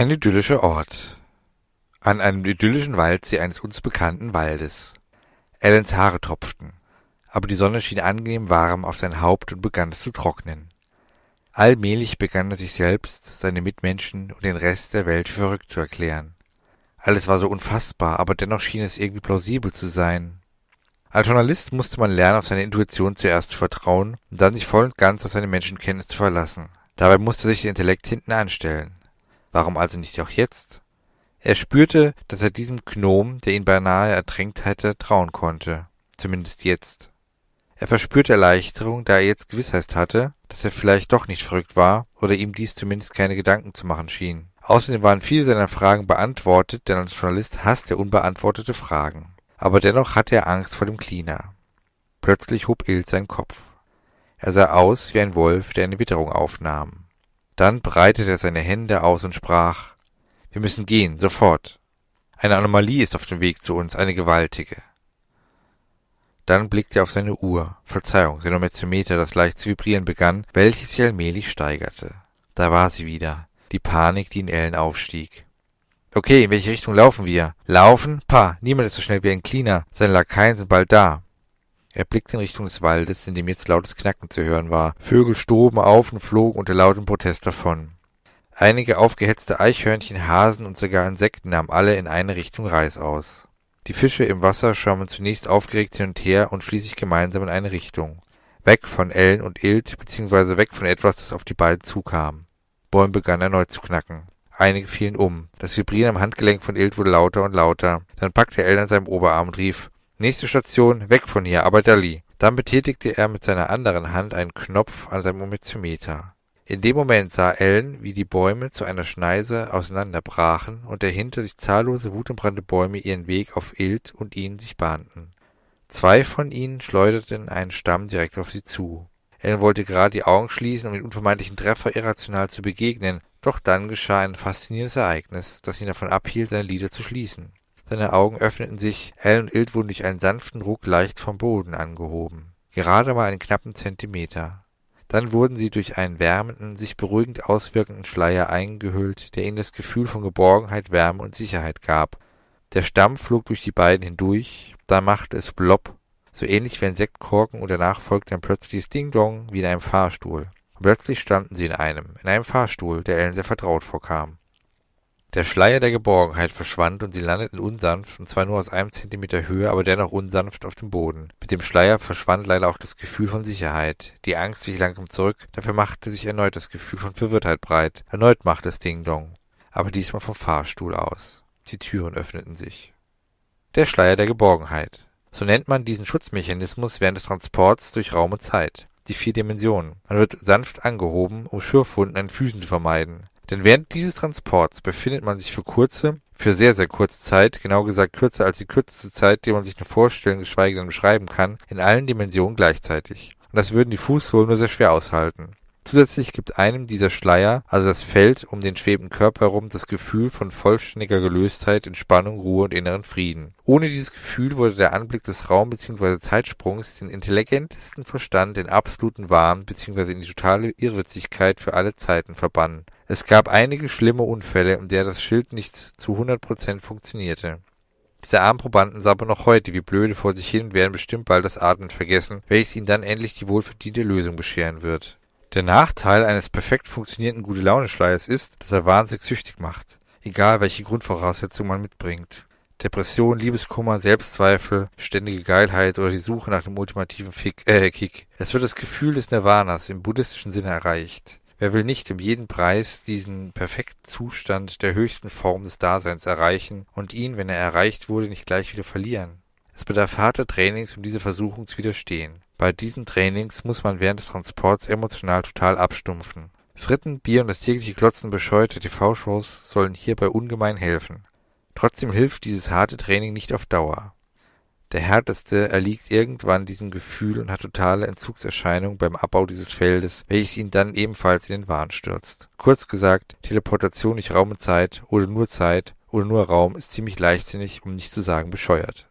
Ein idyllischer Ort. An einem idyllischen Waldsee eines uns bekannten Waldes. Allens Haare tropften, aber die Sonne schien angenehm warm auf sein Haupt und begann es zu trocknen. Allmählich begann er sich selbst, seine Mitmenschen und den Rest der Welt für verrückt zu erklären. Alles war so unfassbar, aber dennoch schien es irgendwie plausibel zu sein. Als Journalist musste man lernen, auf seine Intuition zuerst zu vertrauen und dann sich voll und ganz auf seine Menschenkenntnis zu verlassen. Dabei musste sich der Intellekt hinten anstellen. Warum also nicht auch jetzt? Er spürte, dass er diesem Gnom, der ihn beinahe ertränkt hatte, trauen konnte. Zumindest jetzt. Er verspürte Erleichterung, da er jetzt Gewissheit hatte, dass er vielleicht doch nicht verrückt war oder ihm dies zumindest keine Gedanken zu machen schien. Außerdem waren viele seiner Fragen beantwortet, denn als Journalist hasst er unbeantwortete Fragen. Aber dennoch hatte er Angst vor dem Cleaner. Plötzlich hob Ilt seinen Kopf. Er sah aus wie ein Wolf, der eine Witterung aufnahm. Dann breitete er seine Hände aus und sprach Wir müssen gehen, sofort. Eine Anomalie ist auf dem Weg zu uns, eine gewaltige. Dann blickte er auf seine Uhr, Verzeihung, sein Ometiometer, das leicht zu vibrieren begann, welches sich allmählich steigerte. Da war sie wieder, die Panik, die in Ellen aufstieg. Okay, in welche Richtung laufen wir? Laufen? Pah, niemand ist so schnell wie ein Cleaner. Seine Lakaien sind bald da. Er blickte in Richtung des Waldes, in dem jetzt lautes Knacken zu hören war. Vögel stoben auf und flogen unter lautem Protest davon. Einige aufgehetzte Eichhörnchen, Hasen und sogar Insekten nahmen alle in eine Richtung Reis aus. Die Fische im Wasser schwammen zunächst aufgeregt hin und her und schließlich gemeinsam in eine Richtung. Weg von Ellen und Ilt, beziehungsweise weg von etwas, das auf die beiden zukam. Bäume begannen erneut zu knacken. Einige fielen um. Das Vibrieren am Handgelenk von Ilt wurde lauter und lauter. Dann packte Ellen an seinem Oberarm und rief, Nächste Station, weg von hier, aber Dali. Dann betätigte er mit seiner anderen Hand einen Knopf an seinem Ometiometer. In dem Moment sah Ellen, wie die Bäume zu einer Schneise auseinanderbrachen und dahinter sich zahllose wutentbrannte Bäume ihren Weg auf Ilt und ihn sich bahnten. Zwei von ihnen schleuderten einen Stamm direkt auf sie zu. Ellen wollte gerade die Augen schließen, um den unvermeidlichen Treffer irrational zu begegnen, doch dann geschah ein faszinierendes Ereignis, das ihn davon abhielt, seine Lider zu schließen. Seine Augen öffneten sich, Hell und Ilt wurden durch einen sanften Ruck leicht vom Boden angehoben. Gerade mal einen knappen Zentimeter. Dann wurden sie durch einen wärmenden, sich beruhigend auswirkenden Schleier eingehüllt, der ihnen das Gefühl von Geborgenheit, Wärme und Sicherheit gab. Der Stamm flog durch die beiden hindurch, da machte es Blopp, so ähnlich wie ein Sektkorken und danach folgte ein plötzliches Ding-Dong wie in einem Fahrstuhl. Und plötzlich standen sie in einem, in einem Fahrstuhl, der Ellen sehr vertraut vorkam. Der Schleier der Geborgenheit verschwand und sie landeten unsanft, und zwar nur aus einem Zentimeter Höhe, aber dennoch unsanft auf dem Boden. Mit dem Schleier verschwand leider auch das Gefühl von Sicherheit. Die Angst wich langsam zurück, dafür machte sich erneut das Gefühl von Verwirrtheit breit. Erneut machte es Ding-Dong. Aber diesmal vom Fahrstuhl aus. Die Türen öffneten sich. Der Schleier der Geborgenheit. So nennt man diesen Schutzmechanismus während des Transports durch Raum und Zeit. Die vier Dimensionen. Man wird sanft angehoben, um Schürfwunden an Füßen zu vermeiden. Denn während dieses Transports befindet man sich für kurze, für sehr, sehr kurze Zeit, genau gesagt kürzer als die kürzeste Zeit, die man sich nur vorstellen, geschweige denn beschreiben kann, in allen Dimensionen gleichzeitig. Und das würden die Fußsohlen nur sehr schwer aushalten. Zusätzlich gibt einem dieser Schleier, also das Feld um den schwebenden Körper herum, das Gefühl von vollständiger Gelöstheit, Entspannung, Ruhe und inneren Frieden. Ohne dieses Gefühl würde der Anblick des Raum- bzw. Zeitsprungs den intelligentesten Verstand in absoluten Wahn bzw. in die totale Irrwitzigkeit für alle Zeiten verbannen. Es gab einige schlimme Unfälle, in der das Schild nicht zu 100% funktionierte. Diese armen Probanden aber noch heute wie blöde vor sich hin und werden bestimmt bald das Atmen vergessen, welches ihnen dann endlich die wohlverdiente Lösung bescheren wird. Der Nachteil eines perfekt funktionierenden Gute-Laune-Schleiers ist, dass er wahnsinnig süchtig macht, egal welche Grundvoraussetzungen man mitbringt. Depression, Liebeskummer, Selbstzweifel, ständige Geilheit oder die Suche nach dem ultimativen Fick, äh, Kick. Es wird das Gefühl des Nirvanas im buddhistischen Sinne erreicht. Wer will nicht um jeden Preis diesen perfekten Zustand der höchsten Form des Daseins erreichen und ihn, wenn er erreicht wurde, nicht gleich wieder verlieren? Es bedarf harter Trainings, um dieser Versuchung zu widerstehen. Bei diesen Trainings muss man während des Transports emotional total abstumpfen. Fritten, Bier und das tägliche Klotzen bescheuerter TV-Shows sollen hierbei ungemein helfen. Trotzdem hilft dieses harte Training nicht auf Dauer. Der Härteste erliegt irgendwann diesem Gefühl und hat totale Entzugserscheinungen beim Abbau dieses Feldes, welches ihn dann ebenfalls in den Wahn stürzt. Kurz gesagt, Teleportation durch Raum und Zeit oder nur Zeit oder nur Raum ist ziemlich leichtsinnig, um nicht zu sagen bescheuert